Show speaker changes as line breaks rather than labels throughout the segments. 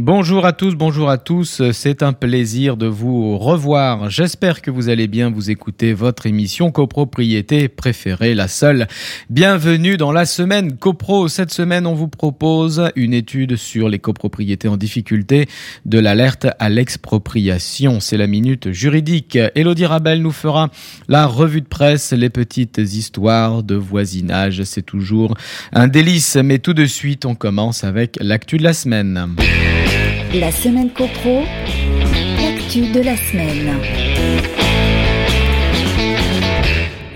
Bonjour à tous, bonjour à tous. C'est un plaisir de vous revoir. J'espère que vous allez bien vous écouter votre émission copropriété préférée, la seule. Bienvenue dans la semaine copro. Cette semaine, on vous propose une étude sur les copropriétés en difficulté de l'alerte à l'expropriation. C'est la minute juridique. Elodie Rabel nous fera la revue de presse, les petites histoires de voisinage. C'est toujours un délice. Mais tout de suite, on commence avec l'actu de la semaine.
La semaine copro, l'actu de la semaine.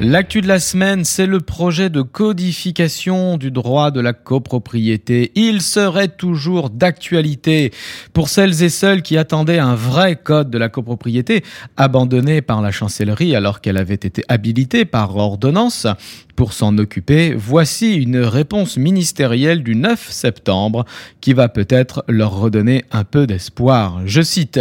L'actu de la semaine, c'est le projet de codification du droit de la copropriété. Il serait toujours d'actualité pour celles et ceux qui attendaient un vrai code de la copropriété, abandonné par la chancellerie alors qu'elle avait été habilitée par ordonnance. Pour s'en occuper, voici une réponse ministérielle du 9 septembre qui va peut-être leur redonner un peu d'espoir. Je cite,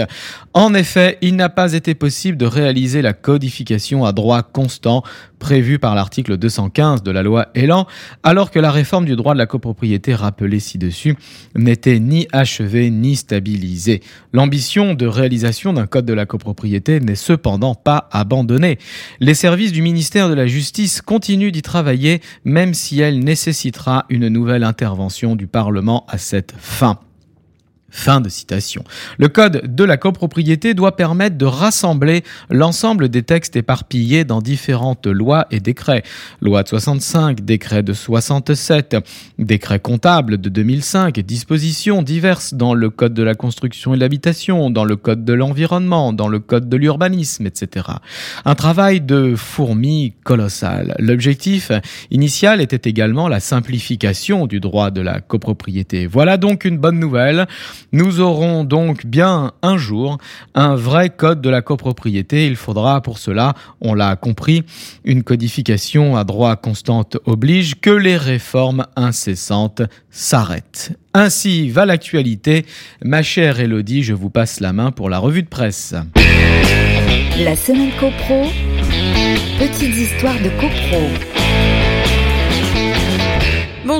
En effet, il n'a pas été possible de réaliser la codification à droit constant prévue par l'article 215 de la loi Elan, alors que la réforme du droit de la copropriété rappelée ci-dessus n'était ni achevée ni stabilisée. L'ambition de réalisation d'un code de la copropriété n'est cependant pas abandonnée. Les services du ministère de la Justice continuent travailler, même si elle nécessitera une nouvelle intervention du Parlement à cette fin. Fin de citation. Le code de la copropriété doit permettre de rassembler l'ensemble des textes éparpillés dans différentes lois et décrets. Loi de 65, décret de 67, décret comptable de 2005, dispositions diverses dans le code de la construction et de l'habitation, dans le code de l'environnement, dans le code de l'urbanisme, etc. Un travail de fourmi colossal. L'objectif initial était également la simplification du droit de la copropriété. Voilà donc une bonne nouvelle. Nous aurons donc bien un jour un vrai code de la copropriété. Il faudra pour cela, on l'a compris, une codification à droit constante oblige que les réformes incessantes s'arrêtent. Ainsi va l'actualité. Ma chère Elodie, je vous passe la main pour la revue de presse.
La semaine copro, petites histoires de copro.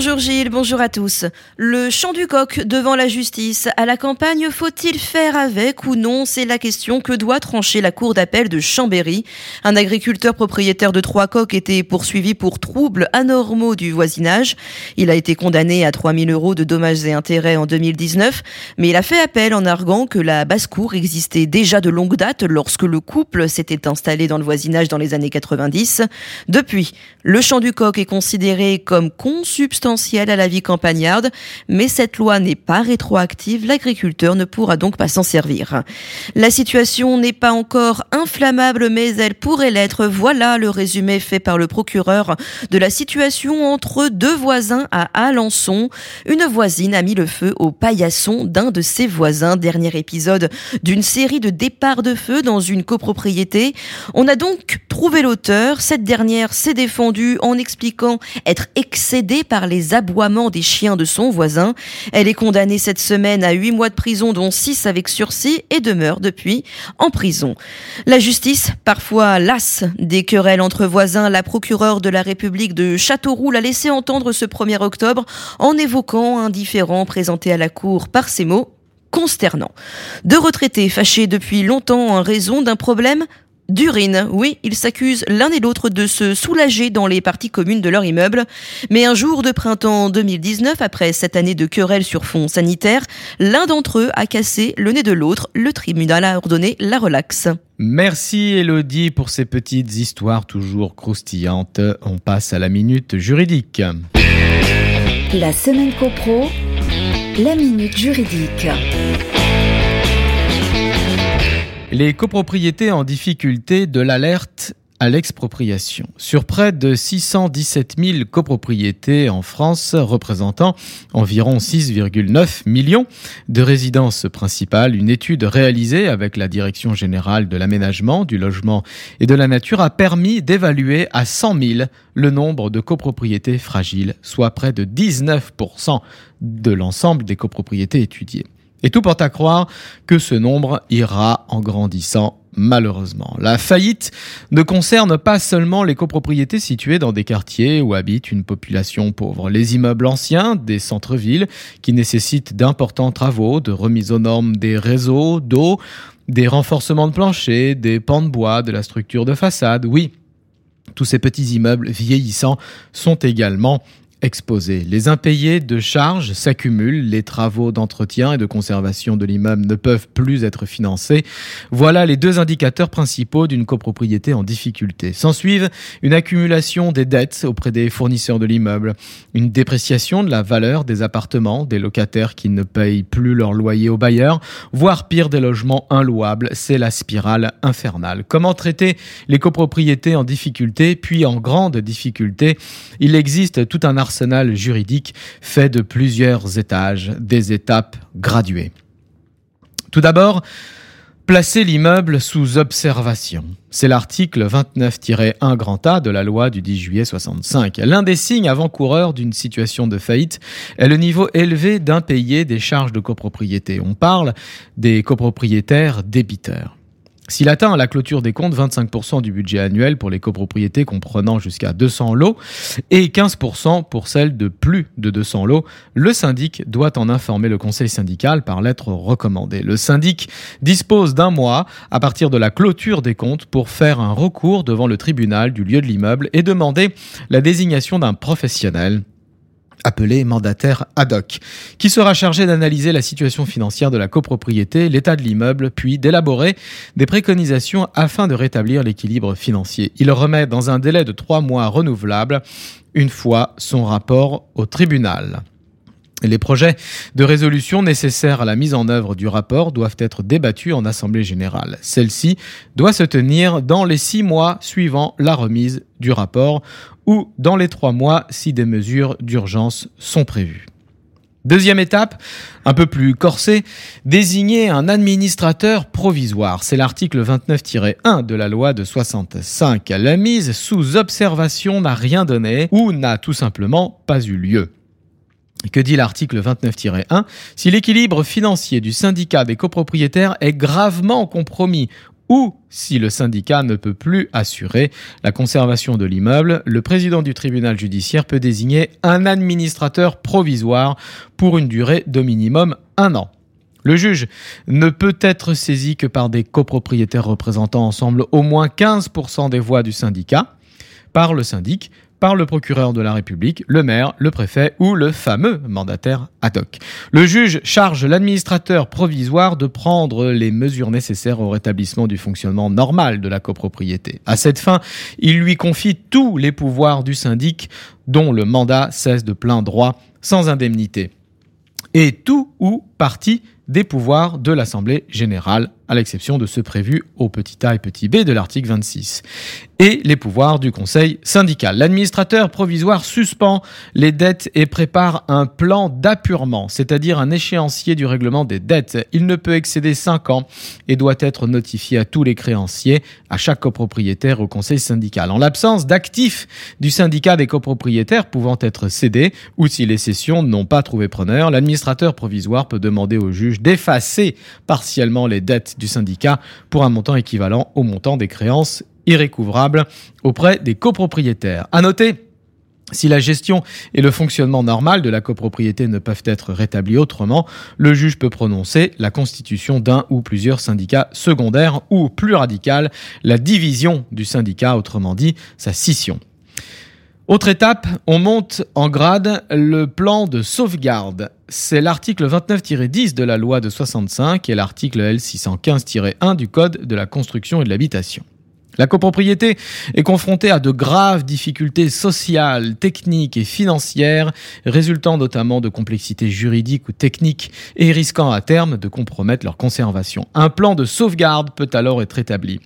Bonjour Gilles, bonjour à tous. Le chant du coq devant la justice. À la campagne, faut-il faire avec ou non? C'est la question que doit trancher la cour d'appel de Chambéry. Un agriculteur propriétaire de trois coqs était poursuivi pour troubles anormaux du voisinage. Il a été condamné à 3000 euros de dommages et intérêts en 2019, mais il a fait appel en arguant que la basse-cour existait déjà de longue date lorsque le couple s'était installé dans le voisinage dans les années 90. Depuis, le chant du coq est considéré comme consubstantiel à la vie campagnarde, mais cette loi n'est pas rétroactive, l'agriculteur ne pourra donc pas s'en servir. La situation n'est pas encore inflammable, mais elle pourrait l'être. Voilà le résumé fait par le procureur de la situation entre deux voisins à Alençon. Une voisine a mis le feu au paillasson d'un de ses voisins. Dernier épisode d'une série de départs de feu dans une copropriété. On a donc trouvé l'auteur. Cette dernière s'est défendue en expliquant être excédée par les aboiements des chiens de son voisin. Elle est condamnée cette semaine à 8 mois de prison, dont 6 avec sursis, et demeure depuis en prison. La justice, parfois lasse des querelles entre voisins, la procureure de la République de Châteauroux l'a laissé entendre ce 1er octobre en évoquant un différent présenté à la Cour par ces mots consternants. Deux retraités fâchés depuis longtemps en raison d'un problème d'urine. Oui, ils s'accusent l'un et l'autre de se soulager dans les parties communes de leur immeuble. Mais un jour de printemps 2019, après cette année de querelle sur fond sanitaire, l'un d'entre eux a cassé le nez de l'autre. Le tribunal a ordonné la relaxe.
Merci Elodie pour ces petites histoires toujours croustillantes. On passe à la minute juridique.
La semaine copro, la minute juridique.
Les copropriétés en difficulté de l'alerte à l'expropriation. Sur près de 617 000 copropriétés en France, représentant environ 6,9 millions de résidences principales, une étude réalisée avec la Direction générale de l'aménagement, du logement et de la nature a permis d'évaluer à 100 000 le nombre de copropriétés fragiles, soit près de 19% de l'ensemble des copropriétés étudiées. Et tout porte à croire que ce nombre ira en grandissant malheureusement. La faillite ne concerne pas seulement les copropriétés situées dans des quartiers où habite une population pauvre. Les immeubles anciens des centres-villes qui nécessitent d'importants travaux, de remise aux normes des réseaux d'eau, des renforcements de planchers, des pans de bois, de la structure de façade, oui. Tous ces petits immeubles vieillissants sont également exposés. Les impayés de charges s'accumulent, les travaux d'entretien et de conservation de l'immeuble ne peuvent plus être financés. Voilà les deux indicateurs principaux d'une copropriété en difficulté. S'ensuivent une accumulation des dettes auprès des fournisseurs de l'immeuble, une dépréciation de la valeur des appartements, des locataires qui ne payent plus leur loyer aux bailleurs, voire pire des logements inlouables. C'est la spirale infernale. Comment traiter les copropriétés en difficulté, puis en grande difficulté? Il existe tout un juridique fait de plusieurs étages, des étapes graduées. Tout d'abord, placer l'immeuble sous observation. C'est l'article 29-1 grand A de la loi du 10 juillet 65. L'un des signes avant-coureurs d'une situation de faillite est le niveau élevé d'impayé des charges de copropriété. On parle des copropriétaires débiteurs. S'il atteint à la clôture des comptes 25% du budget annuel pour les copropriétés comprenant jusqu'à 200 lots et 15% pour celles de plus de 200 lots, le syndic doit en informer le conseil syndical par lettre recommandée. Le syndic dispose d'un mois à partir de la clôture des comptes pour faire un recours devant le tribunal du lieu de l'immeuble et demander la désignation d'un professionnel appelé mandataire ad hoc, qui sera chargé d'analyser la situation financière de la copropriété, l'état de l'immeuble, puis d'élaborer des préconisations afin de rétablir l'équilibre financier. Il remet dans un délai de trois mois renouvelable une fois son rapport au tribunal. Les projets de résolution nécessaires à la mise en œuvre du rapport doivent être débattus en Assemblée générale. Celle-ci doit se tenir dans les six mois suivant la remise du rapport ou dans les trois mois si des mesures d'urgence sont prévues. Deuxième étape, un peu plus corsée, désigner un administrateur provisoire. C'est l'article 29-1 de la loi de 65. La mise sous observation n'a rien donné ou n'a tout simplement pas eu lieu. Que dit l'article 29-1 Si l'équilibre financier du syndicat des copropriétaires est gravement compromis ou si le syndicat ne peut plus assurer la conservation de l'immeuble, le président du tribunal judiciaire peut désigner un administrateur provisoire pour une durée de minimum un an. Le juge ne peut être saisi que par des copropriétaires représentant ensemble au moins 15% des voix du syndicat, par le syndic, par le procureur de la République, le maire, le préfet ou le fameux mandataire ad hoc. Le juge charge l'administrateur provisoire de prendre les mesures nécessaires au rétablissement du fonctionnement normal de la copropriété. À cette fin, il lui confie tous les pouvoirs du syndic dont le mandat cesse de plein droit sans indemnité. Et tout ou partie des pouvoirs de l'Assemblée générale, à l'exception de ceux prévus au petit a et petit b de l'article 26 et les pouvoirs du conseil syndical. L'administrateur provisoire suspend les dettes et prépare un plan d'appurement, c'est-à-dire un échéancier du règlement des dettes. Il ne peut excéder 5 ans et doit être notifié à tous les créanciers, à chaque copropriétaire au conseil syndical. En l'absence d'actifs du syndicat des copropriétaires pouvant être cédés ou si les cessions n'ont pas trouvé preneur, l'administrateur provisoire peut demander au juge d'effacer partiellement les dettes du syndicat pour un montant équivalent au montant des créances irrécouvrable auprès des copropriétaires. À noter si la gestion et le fonctionnement normal de la copropriété ne peuvent être rétablis autrement, le juge peut prononcer la constitution d'un ou plusieurs syndicats secondaires ou, plus radical, la division du syndicat, autrement dit, sa scission. Autre étape, on monte en grade le plan de sauvegarde. C'est l'article 29-10 de la loi de 65 et l'article L615-1 du Code de la construction et de l'habitation. La copropriété est confrontée à de graves difficultés sociales, techniques et financières, résultant notamment de complexités juridiques ou techniques et risquant à terme de compromettre leur conservation. Un plan de sauvegarde peut alors être établi.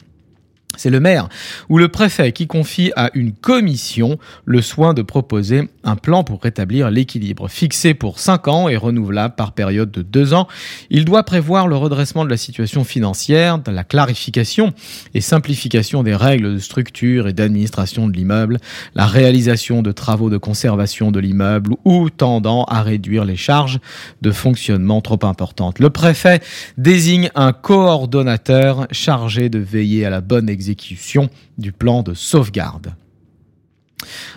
C'est le maire ou le préfet qui confie à une commission le soin de proposer un plan pour rétablir l'équilibre. Fixé pour 5 ans et renouvelable par période de 2 ans, il doit prévoir le redressement de la situation financière, la clarification et simplification des règles de structure et d'administration de l'immeuble, la réalisation de travaux de conservation de l'immeuble ou tendant à réduire les charges de fonctionnement trop importantes. Le préfet désigne un coordonnateur chargé de veiller à la bonne exécution du plan de sauvegarde.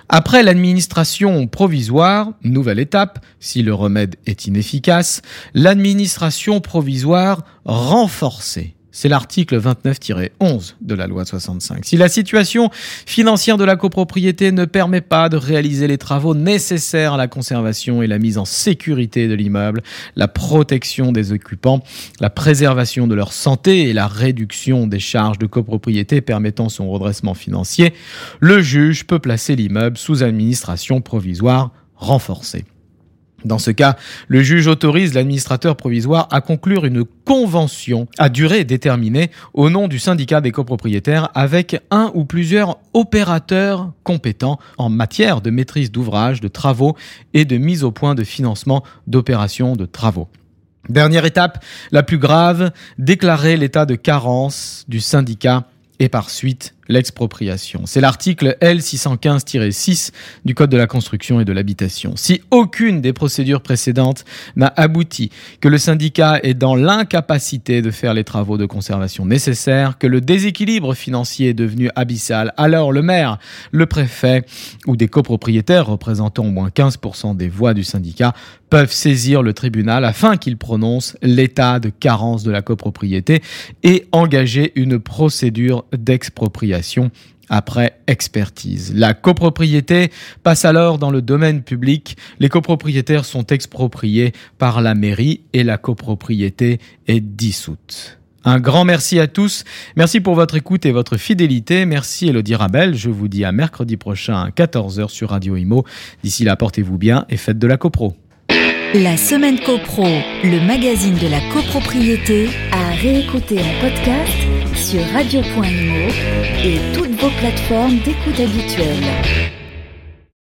Après l'administration provisoire, nouvelle étape, si le remède est inefficace, l'administration provisoire renforcée. C'est l'article 29-11 de la loi 65. Si la situation financière de la copropriété ne permet pas de réaliser les travaux nécessaires à la conservation et la mise en sécurité de l'immeuble, la protection des occupants, la préservation de leur santé et la réduction des charges de copropriété permettant son redressement financier, le juge peut placer l'immeuble sous administration provisoire renforcée. Dans ce cas, le juge autorise l'administrateur provisoire à conclure une convention à durée déterminée au nom du syndicat des copropriétaires avec un ou plusieurs opérateurs compétents en matière de maîtrise d'ouvrage, de travaux et de mise au point de financement d'opérations de travaux. Dernière étape, la plus grave, déclarer l'état de carence du syndicat et par suite l'expropriation. C'est l'article L615-6 du Code de la construction et de l'habitation. Si aucune des procédures précédentes n'a abouti, que le syndicat est dans l'incapacité de faire les travaux de conservation nécessaires, que le déséquilibre financier est devenu abyssal, alors le maire, le préfet ou des copropriétaires représentant au moins 15% des voix du syndicat peuvent saisir le tribunal afin qu'il prononce l'état de carence de la copropriété et engager une procédure d'expropriation après expertise. La copropriété passe alors dans le domaine public. Les copropriétaires sont expropriés par la mairie et la copropriété est dissoute. Un grand merci à tous. Merci pour votre écoute et votre fidélité. Merci Elodie Rabel. Je vous dis à mercredi prochain à 14h sur Radio Imo. D'ici là, portez-vous bien et faites de la copro.
La semaine copro, le magazine de la copropriété, à réécouter en podcast sur radio.imo et toutes vos plateformes d'écoute habituelles.